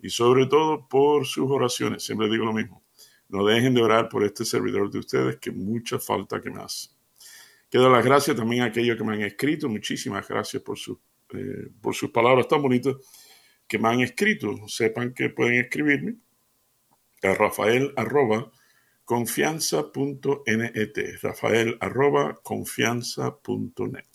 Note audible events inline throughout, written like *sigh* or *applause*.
y sobre todo por sus oraciones. Siempre digo lo mismo. No dejen de orar por este servidor de ustedes que mucha falta que me hace. Quiero las gracias también a aquellos que me han escrito. Muchísimas gracias por, su, eh, por sus palabras tan bonitas que me han escrito. Sepan que pueden escribirme a rafael arroba confianza.net. Rafael arroba confianza.net.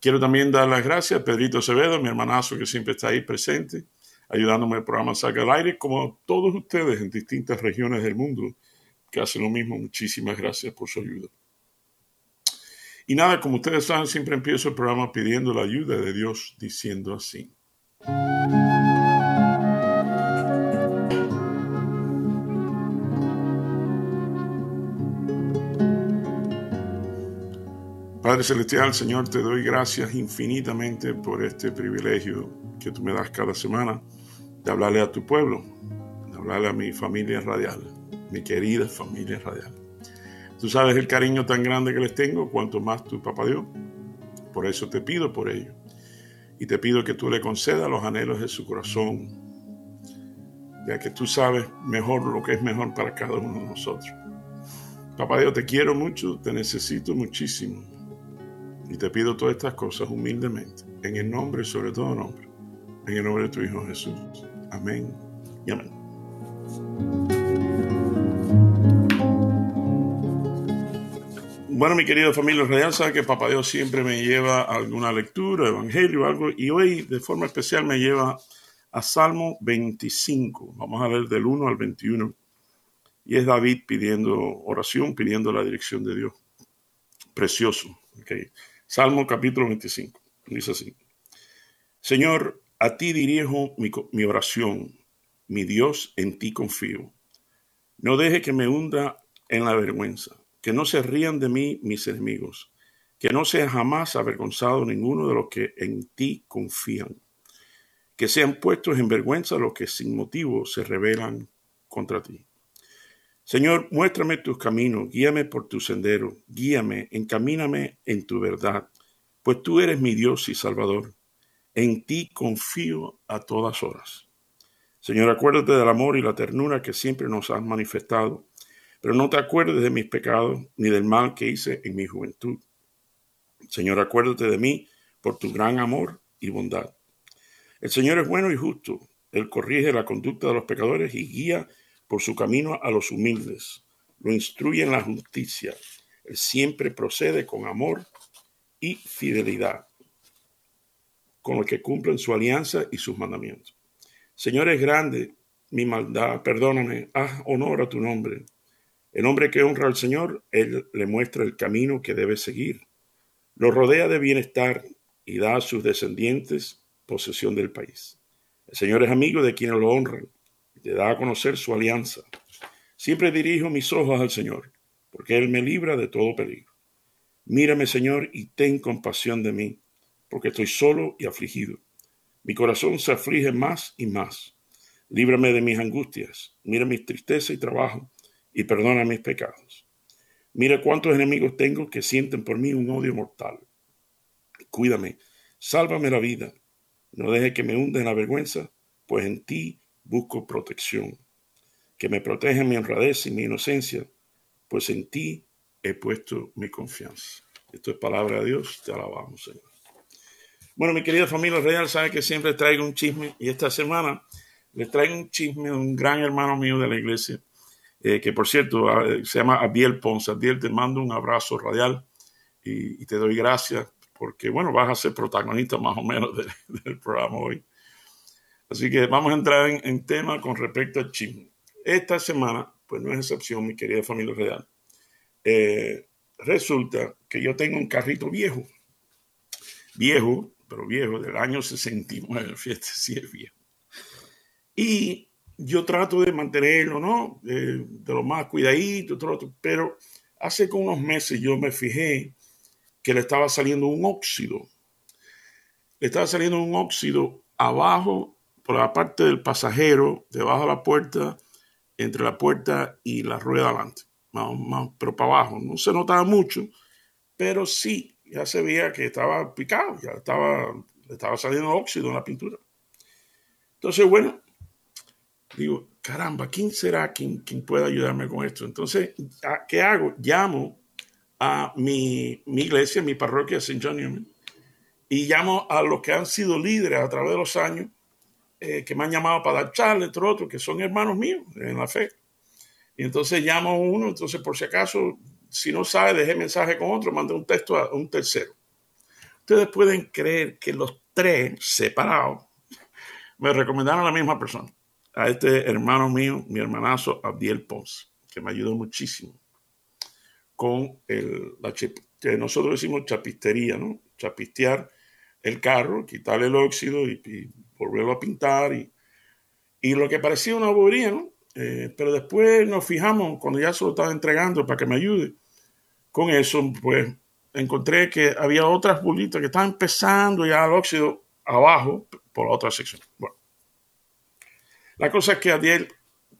Quiero también dar las gracias a Pedrito Acevedo, mi hermanazo que siempre está ahí presente ayudándome el programa Saca al Aire, como todos ustedes en distintas regiones del mundo que hacen lo mismo. Muchísimas gracias por su ayuda. Y nada, como ustedes saben, siempre empiezo el programa pidiendo la ayuda de Dios, diciendo así. Padre Celestial, Señor, te doy gracias infinitamente por este privilegio que tú me das cada semana de hablarle a tu pueblo, de hablarle a mi familia radial, mi querida familia radial. Tú sabes el cariño tan grande que les tengo, cuanto más tu papá dio. Por eso te pido por ello. Y te pido que tú le concedas los anhelos de su corazón, ya que tú sabes mejor lo que es mejor para cada uno de nosotros. Papá Dios, te quiero mucho, te necesito muchísimo. Y te pido todas estas cosas humildemente, en el nombre, sobre todo nombre, en el nombre de tu Hijo Jesús. Amén y amén. Bueno, mi querido familia real, sabe que Papá Dios siempre me lleva a alguna lectura, evangelio, algo, y hoy de forma especial me lleva a Salmo 25. Vamos a ver del 1 al 21. Y es David pidiendo oración, pidiendo la dirección de Dios. Precioso. Salmo capítulo 25. Dice así. Señor, a ti dirijo mi, oración, mi Dios, en ti confío. No deje que me hunda en la vergüenza, que no se rían de mí mis enemigos, que no sea jamás avergonzado ninguno de los que en ti confían, que sean puestos en vergüenza los que sin motivo se rebelan contra ti. Señor, muéstrame tus caminos, guíame por tu sendero, guíame, encamíname en tu verdad, pues tú eres mi Dios y Salvador. En ti confío a todas horas. Señor, acuérdate del amor y la ternura que siempre nos has manifestado, pero no te acuerdes de mis pecados ni del mal que hice en mi juventud. Señor, acuérdate de mí por tu gran amor y bondad. El Señor es bueno y justo. Él corrige la conducta de los pecadores y guía por su camino a los humildes. Lo instruye en la justicia. Él siempre procede con amor y fidelidad con los que cumplen su alianza y sus mandamientos. Señor, es grande mi maldad, perdóname, haz honor a tu nombre. El hombre que honra al Señor, Él le muestra el camino que debe seguir. Lo rodea de bienestar y da a sus descendientes posesión del país. El Señor es amigo de quienes lo honran y te da a conocer su alianza. Siempre dirijo mis ojos al Señor, porque Él me libra de todo peligro. Mírame, Señor, y ten compasión de mí porque estoy solo y afligido. Mi corazón se aflige más y más. Líbrame de mis angustias, mira mis tristezas y trabajo, y perdona mis pecados. Mira cuántos enemigos tengo que sienten por mí un odio mortal. Cuídame, sálvame la vida. No deje que me hunda en la vergüenza, pues en ti busco protección. Que me proteja mi honradez y mi inocencia, pues en ti he puesto mi confianza. Esto es palabra de Dios, te alabamos, Señor. Bueno, mi querida familia real, sabe que siempre traigo un chisme y esta semana les traigo un chisme de un gran hermano mío de la iglesia, eh, que por cierto ah, se llama Abiel Ponce. Abiel, te mando un abrazo radial y, te doy gracias porque, bueno, vas a ser protagonista más o menos *laughs* del programa hoy. Así que vamos a entrar en, tema con respecto al chisme. Esta semana, pues no es excepción, mi querida familia real. Eh, resulta que yo tengo un carrito viejo. Viejo, pero viejo, del año 69, *laughs* fíjate si es viejo. Y yo trato de mantenerlo, ¿no? De, lo más cuidadito, pero hace como unos meses yo me fijé que le estaba saliendo un óxido. Le estaba saliendo un óxido abajo, por la parte del pasajero, debajo de la puerta, entre la puerta y la rueda adelante, más, pero para abajo. No se notaba mucho, pero sí, ya se veía que estaba picado, ya estaba, estaba saliendo óxido en la pintura. Entonces, bueno, digo, caramba, ¿quién será quien, quien pueda ayudarme con esto? Entonces, ¿qué hago? Llamo a mi, mi iglesia, mi parroquia, St. John Newman, y llamo a los que han sido líderes a través de los años, eh, que me han llamado para dar charlas, entre otros, que son hermanos míos en la fe. Y entonces llamo a uno, entonces por si acaso, si no sabe, dejé mensaje con otro, mandé un texto a un tercero. Ustedes pueden creer que los tres separados me recomendaron a la misma persona a este hermano mío, mi hermanazo Abdiel Pons, que me ayudó muchísimo con el, la que nosotros decimos chapistería, ¿no? Chapistear el carro, quitarle el óxido y, volverlo a pintar y, y, lo que parecía una bobería, ¿no? Eh, pero después nos fijamos, cuando ya se lo estaba entregando para que me ayude con eso, pues encontré que había otras bolitas que estaban empezando ya el óxido abajo por la otra sección. Bueno, la cosa es que Adiel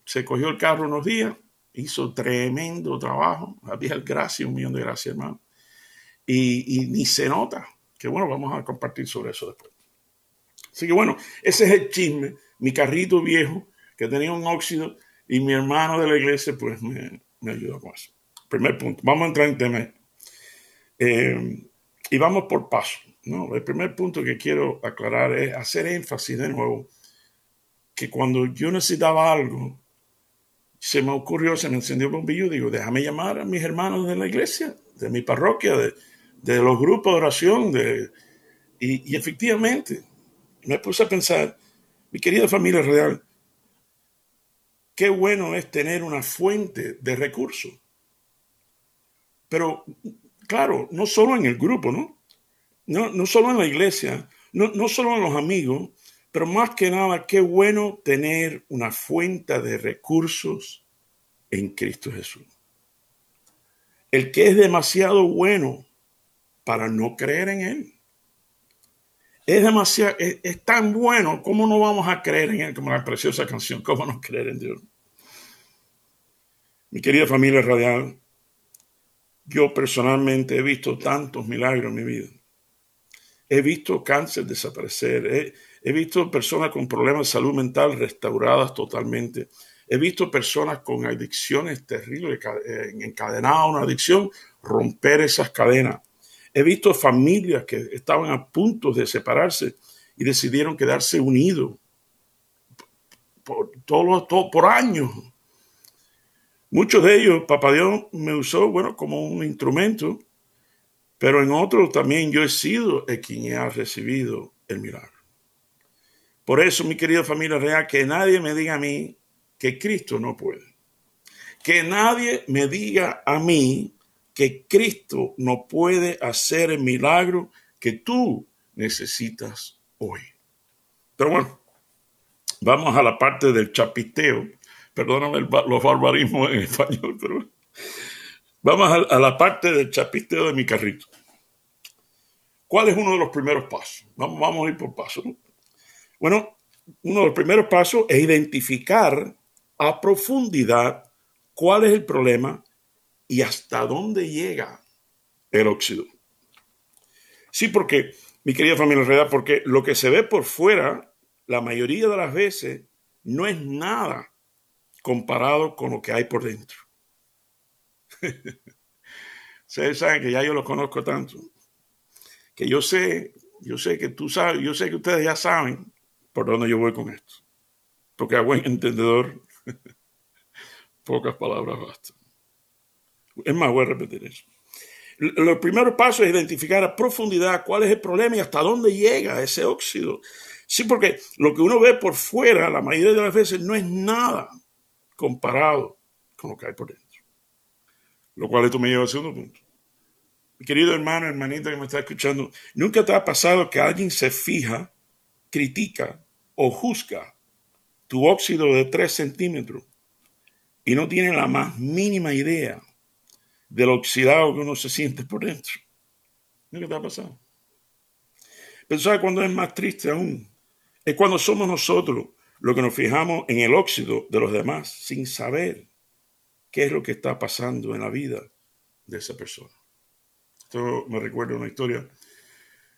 se cogió el carro unos días, hizo tremendo trabajo. Adiel, gracias, un millón de gracias, hermano. Y, ni se nota. Que bueno, vamos a compartir sobre eso después. Así que bueno, ese es el chisme. Mi carrito viejo que tenía un óxido y mi hermano de la iglesia pues me, me ayudó con eso. Primer punto. Vamos a entrar en tema. Eh, y vamos por paso. ¿no? El primer punto que quiero aclarar es hacer énfasis de nuevo que cuando yo necesitaba algo, se me ocurrió, se me encendió el bombillo, digo, déjame llamar a mis hermanos de la iglesia, de mi parroquia, de, los grupos de oración, de, y, efectivamente me puse a pensar, mi querida familia real, qué bueno es tener una fuente de recursos. Pero, claro, no solo en el grupo, ¿no? No, solo en la iglesia, no, no solo en los amigos, pero más que nada, qué bueno tener una fuente de recursos en Cristo Jesús. El que es demasiado bueno para no creer en Él. Es demasiado, es, tan bueno, ¿cómo no vamos a creer en Él? Como la preciosa canción, ¿cómo no creer en Dios? Mi querida familia radial, yo personalmente he visto tantos milagros en mi vida. He visto cáncer desaparecer. He visto personas con problemas de salud mental restauradas totalmente. He visto personas con adicciones terribles, eh, encadenadas a una adicción, romper esas cadenas. He visto familias que estaban a punto de separarse y decidieron quedarse unidos por, todo, por años. Muchos de ellos, Papá Dios me usó, bueno, como un instrumento, pero en otros también yo he sido el quien ha recibido el milagro. Por eso, mi querida familia real, que nadie me diga a mí que Cristo no puede. Que nadie me diga a mí que Cristo no puede hacer el milagro que tú necesitas hoy. Pero bueno, vamos a la parte del chapiteo. Perdóname los barbarismos en español, *laughs* pero vamos a, la parte del chapiteo de mi carrito. ¿Cuál es uno de los primeros pasos? Vamos, vamos a ir por pasos. Bueno, uno de los primeros pasos es identificar a profundidad cuál es el problema y hasta dónde llega el óxido. Sí, porque, mi querida familia realidad, porque lo que se ve por fuera, la mayoría de las veces, no es nada comparado con lo que hay por dentro. *laughs* Ustedes saben que ya yo lo conozco tanto, que yo sé, yo sé que tú sabes, yo sé que ustedes ya saben por dónde yo voy con esto. Porque a buen *laughs* entendedor, *laughs* pocas palabras bastan. Es más, voy a repetir eso. Los primeros pasos es identificar a profundidad cuál es el problema y hasta dónde llega ese óxido. Sí, porque lo que uno ve por fuera, la mayoría de las veces, no es nada comparado con lo que hay por dentro. Lo cual esto me lleva al segundo punto. Mi querido hermano, hermanita que me está escuchando, ¿nunca te ha pasado que alguien se fija, critica o juzga tu óxido de 3 centímetros y no tiene la más mínima idea del oxidado que uno se siente por dentro. ¿Qué te ha pasado? Pero ¿sabes cuando es más triste aún? Es cuando somos nosotros los que nos fijamos en el óxido de los demás sin saber qué es lo que está pasando en la vida de esa persona. Esto me recuerda una historia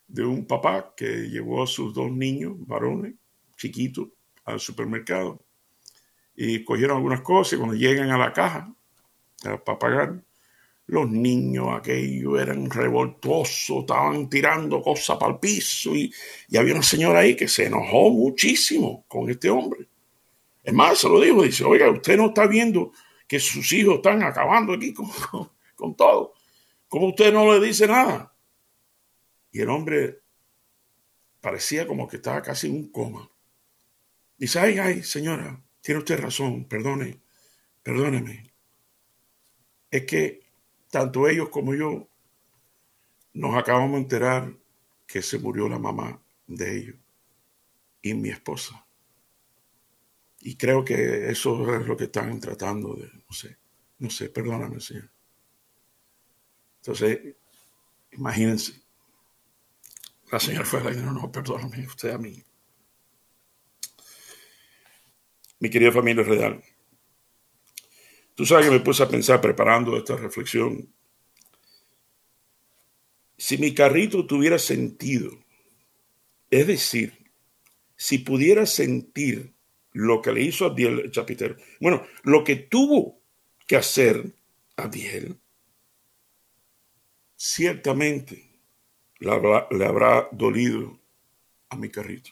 de un papá que llevó a sus dos niños, varones, chiquitos, al supermercado y cogieron algunas cosas y cuando llegan a la caja para pagar, los niños aquellos eran revoltosos, estaban tirando cosas para el piso y, y, había una señora ahí que se enojó muchísimo con este hombre. Es más, se lo dijo, dice, oiga, usted no está viendo que sus hijos están acabando aquí con, con, todo. ¿Cómo usted no le dice nada? Y el hombre parecía como que estaba casi en un coma. Dice, ay, ay, señora, tiene usted razón, perdone, perdóneme. Es que tanto ellos como yo nos acabamos de enterar que se murió la mamá de ellos y mi esposa. Y creo que eso es lo que están tratando de, no sé, no sé, perdóname, Señor. Entonces, imagínense. La señora fue la no, no, perdóname, usted a mí. Mi querida familia real, tú sabes que me puse a pensar preparando esta reflexión. Si mi carrito tuviera sentido, es decir, si pudiera sentir lo que le hizo a Diel el chapitero, bueno, lo que tuvo que hacer a Diel, ciertamente le habrá, le habrá dolido a mi carrito.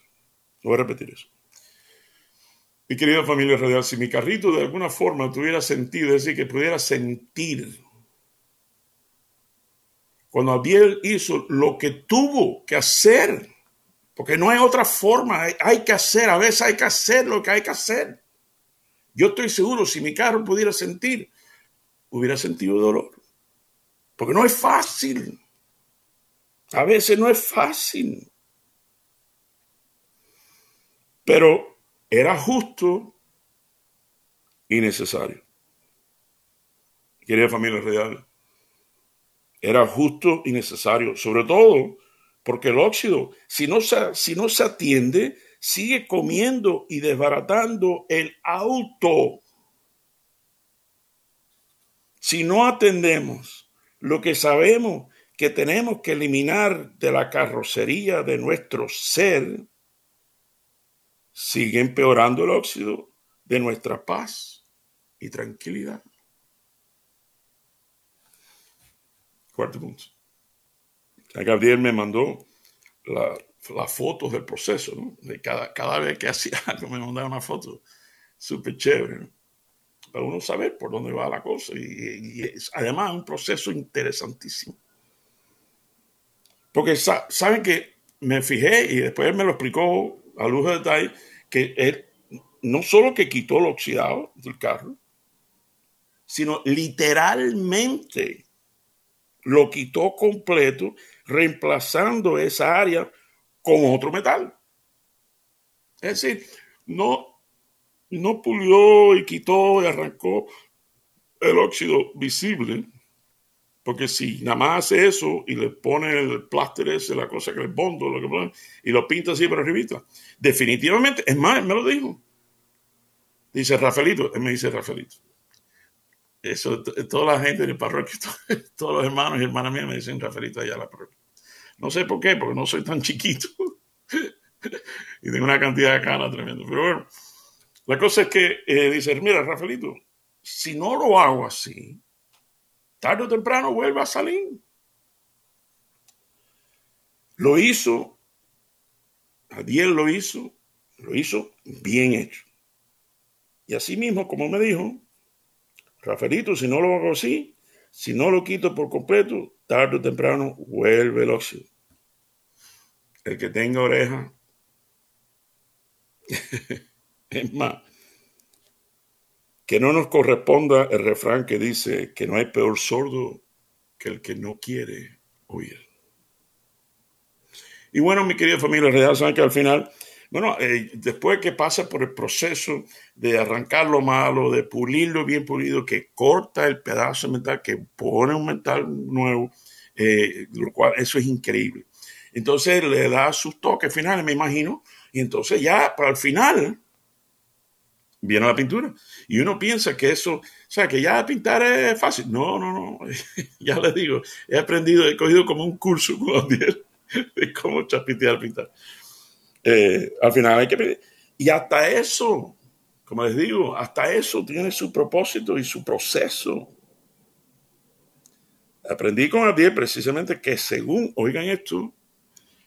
Voy a repetir eso. Mi querida familia radial, si mi carrito de alguna forma tuviera sentido, es decir, que pudiera sentir, cuando Abdiel hizo lo que tuvo que hacer, porque no hay otra forma, hay, que hacer, a veces hay que hacer lo que hay que hacer. Yo estoy seguro, si mi carro pudiera sentir, hubiera sentido dolor, porque no es fácil. A veces no es fácil. Pero era justo y necesario. Querida familia real, era justo y necesario, sobre todo porque el óxido, si no se, si no se atiende, sigue comiendo y desbaratando el auto. Si no atendemos lo que sabemos que tenemos que eliminar de la carrocería de nuestro ser, sigue empeorando el óxido de nuestra paz y tranquilidad. Cuarto punto. Gabriel me mandó las fotos del proceso, ¿no? De cada, cada vez que *laughs* hacía algo me mandaba una foto súper chévere, Para uno saber por dónde va la cosa. Y, es además un proceso interesantísimo. Porque saben que me fijé y después me lo explicó a luz de detalle, que él no solo que quitó el oxidado del carro, sino literalmente lo quitó completo, reemplazando esa área con otro metal. Es decir, no, no pulió y quitó y arrancó el óxido visible, porque si nada más hace eso y le pone el pláster ese, la cosa que le bondo, lo que pone, y lo pinta así por arribita, definitivamente, es más, me lo dijo. Dice Rafaelito, él me dice Rafaelito. Eso, toda la gente de parroquia, *laughs* todos los hermanos y hermanas mías me dicen Rafaelito allá a la parroquia. No sé por qué, porque no soy tan chiquito. *laughs* y tengo una cantidad de canas tremenda. Pero bueno, la cosa es que eh, dice, mira, Rafaelito, si no lo hago así, tarde o temprano vuelve a salir. Lo hizo, Adiel lo hizo, lo hizo bien hecho. Y así mismo, como me dijo, Rafaelito, si no lo hago así, si no lo quito por completo, tarde o temprano vuelve el óxido. El que tenga oreja, *laughs* es más, que no nos corresponda el refrán que dice que no hay peor sordo que el que no quiere oír. Y bueno, mi querida familia real, saben que al final Bueno, eh, después que pasa por el proceso de arrancar lo malo, de pulirlo bien pulido, que corta el pedazo de metal, que pone un metal nuevo, eh, lo cual eso es increíble. Entonces le da sus toques finales, me imagino, y entonces ya para el final viene la pintura. Y uno piensa que eso, o sea, que ya pintar es fácil. No, no, no. *laughs* ya les digo, he aprendido, he cogido como un curso con *laughs* de cómo chapitear, pintar. Eh, al final hay que... Y hasta eso, como les digo, hasta eso tiene su propósito y su proceso. Aprendí con Adiel precisamente que según, oigan esto,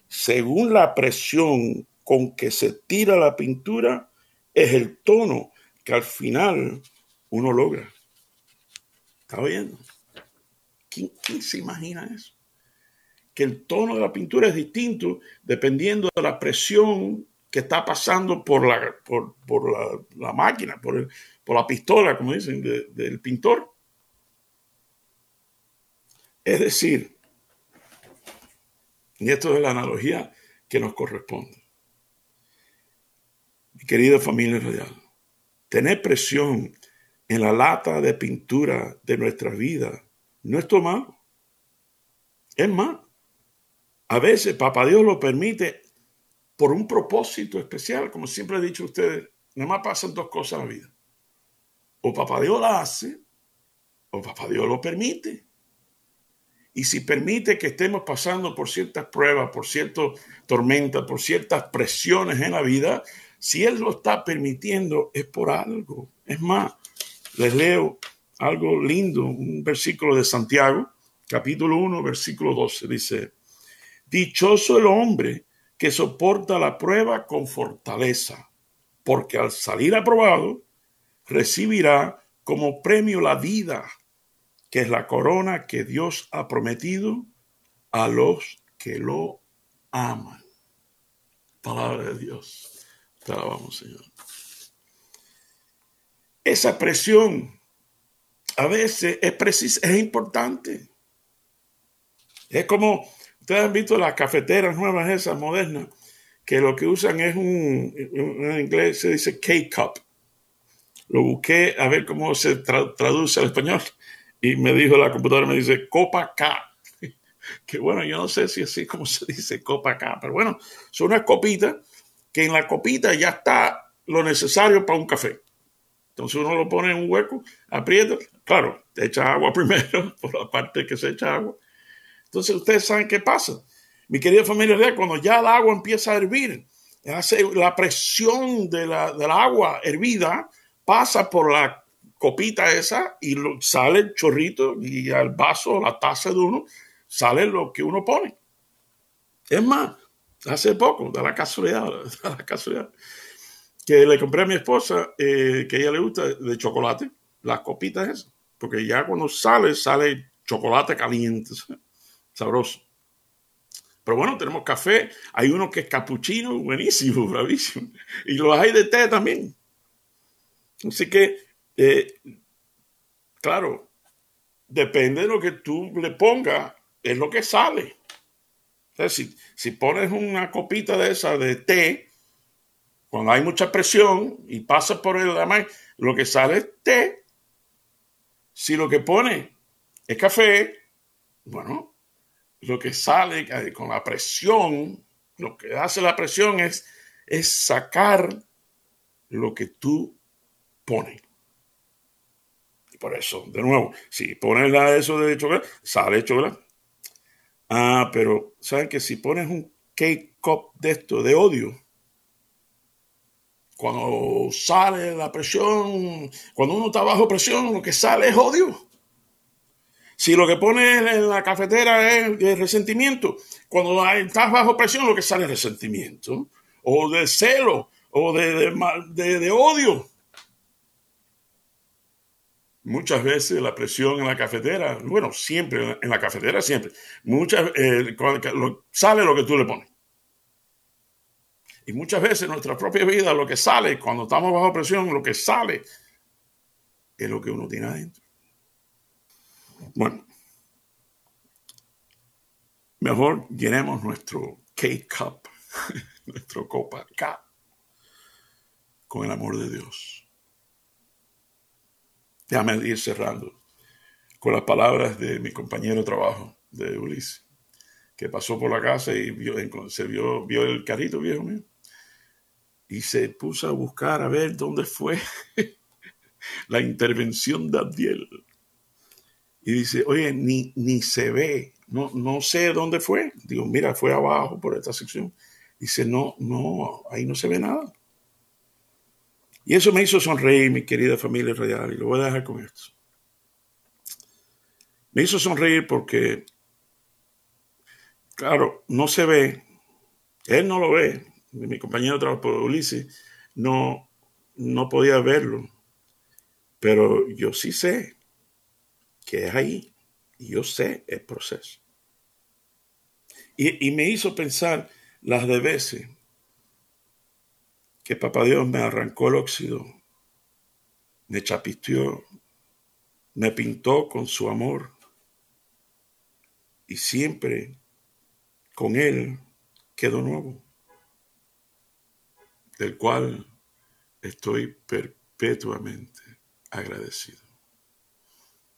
según la presión con que se tira la pintura, es el tono que al final uno logra. ¿Está viendo? ¿Quién, ¿Quién, se imagina eso? Que el tono de la pintura es distinto dependiendo de la presión que está pasando por la, por, la, máquina, por, por, la pistola, como dicen, del pintor. Es decir, y esto es la analogía que nos corresponde. Mi querida familia radial, tener presión en la lata de pintura de nuestra vida no es malo. Es más, a veces Papá Dios lo permite por un propósito especial, como siempre he dicho a ustedes, nada más pasan dos cosas en la vida. O papá Dios la hace, o papá Dios lo permite. Y si permite que estemos pasando por ciertas pruebas, por ciertas tormentas, por ciertas presiones en la vida, si Él lo está permitiendo es por algo. Es más, les leo algo lindo, un versículo de Santiago, capítulo 1, versículo 12, dice, Dichoso el hombre que soporta la prueba con fortaleza, porque al salir aprobado, recibirá como premio la vida, que es la corona que Dios ha prometido a los que lo aman. Palabra de Dios. Esa presión a veces es, es importante. Es como Ustedes han visto las cafeteras nuevas esas, modernas, que lo que usan es un, en inglés se dice K-Cup. Lo busqué a ver cómo se traduce al español y me dijo la computadora, me dice Copa K. *laughs* Que bueno, yo no sé si así como se dice Copa K, pero bueno, son unas copitas que en la copita ya está lo necesario para un café. Entonces uno lo pone en un hueco, aprieta, claro, echa agua *laughs* primero, por la parte que se echa agua, entonces ustedes saben qué pasa. Mi querida familia, cuando ya el agua empieza a hervir, hace la presión de la, del agua hervida pasa por la copita esa y sale el chorrito y al vaso, la taza de uno, sale lo que uno pone. Es más, hace poco, da la casualidad, *laughs* da la casualidad, que le compré a mi esposa, eh, que ella le gusta, de chocolate, las copitas esas, porque ya cuando sale, sale chocolate caliente *laughs* sabroso. Pero bueno, tenemos café, hay uno que es capuchino, buenísimo, *laughs* bravísimo. Y los hay de té también. Así que, eh, claro, depende de lo que tú le pongas, es lo que sale. Si, si pones una copita de esa de té, cuando hay mucha presión y pasa por el además, lo que sale es té. Si lo que pone es café, bueno, lo que sale con la presión, lo que hace la presión es, es sacar lo que tú pones. Y por eso, de nuevo, si pones la, eso de chocolate, sale chocolate. Ah, pero ¿saben que si pones un cake cup de esto, de odio, cuando sale la presión, cuando uno está bajo presión, lo que sale es odio. Si lo que pone en la cafetera es resentimiento, cuando estás bajo presión lo que sale es resentimiento, o de celo, o de, de, odio. Muchas veces la presión en la cafetera, bueno, siempre, en la cafetera siempre, muchas, eh, sale lo que tú le pones. Y muchas veces en nuestra propia vida lo que sale, cuando estamos bajo presión, lo que sale es lo que uno tiene adentro. Bueno, mejor llenemos nuestro K-Cup, *laughs* nuestro copa K con el amor de Dios. Déjame ir cerrando con las palabras de mi compañero de trabajo, de Ulises, que pasó por la casa y vio, se vio, vio el carrito viejo mío y se puso a buscar a ver dónde fue *laughs* la intervención de Abdiel. Y dice, oye, ni, ni se ve, no, no sé dónde fue. Digo, mira, fue abajo por esta sección. Dice, no, no, ahí no se ve nada. Y eso me hizo sonreír, mi querida familia radial, y lo voy a dejar con esto. Me hizo sonreír porque, claro, no se ve, él no lo ve, mi compañero de trabajo, Ulises, no, no podía verlo, pero yo sí sé que es ahí, y yo sé el proceso. Y, y me hizo pensar las de veces que Papá Dios me arrancó el óxido, me chapisteó, me pintó con su amor y siempre con Él quedó nuevo, del cual estoy perpetuamente agradecido.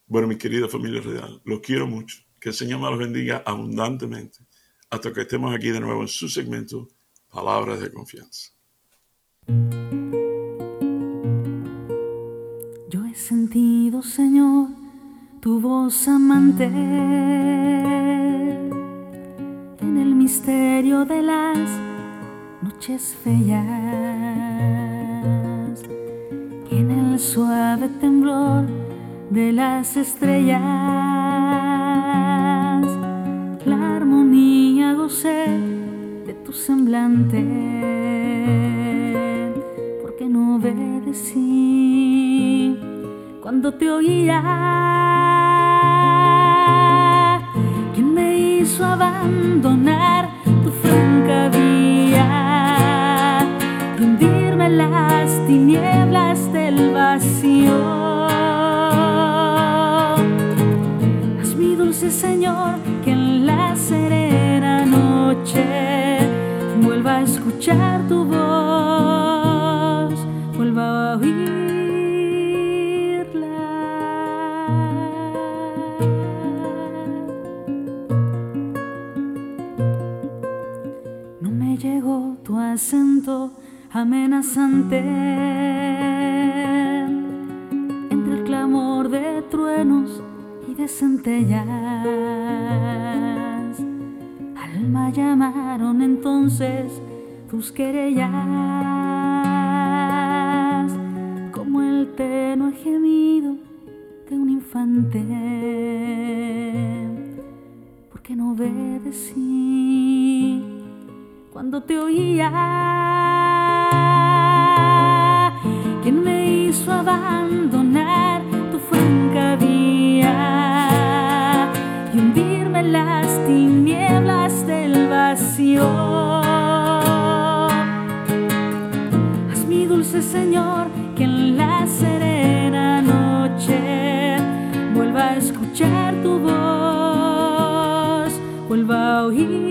Bueno, mi querida familia real, los quiero mucho. Que el Señor me los bendiga abundantemente hasta que estemos aquí de nuevo en su segmento Palabras de Confianza. Yo he sentido, Señor, tu voz amante. En el misterio de las noches feas y en el suave temblor de las estrellas de tu semblante, porque no obedecí cuando te oía. ¿Quién me hizo abandonar tu franca vía y hundirme en las tinieblas del vacío? Haz mi dulce Señor que en la serena vuelva a escuchar tu voz, amenazante. Entre el clamor de truenos y de centellas llamaron entonces tus querellas, como el tenue gemido de un infante, porque no obedecí cuando te oía. ¿Quién me hizo abandonar tu franca vía y hundirme en las tinieblas del vacío. Haz mi dulce Señor que en la serena noche vuelva a escuchar tu voz, vuelva a oír.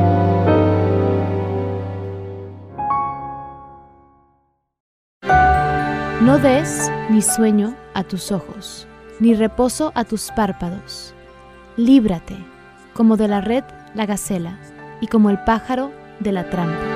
No des ni sueño a tus ojos, ni reposo a tus párpados. Líbrate, como de la red la gacela, y como el pájaro de la trampa.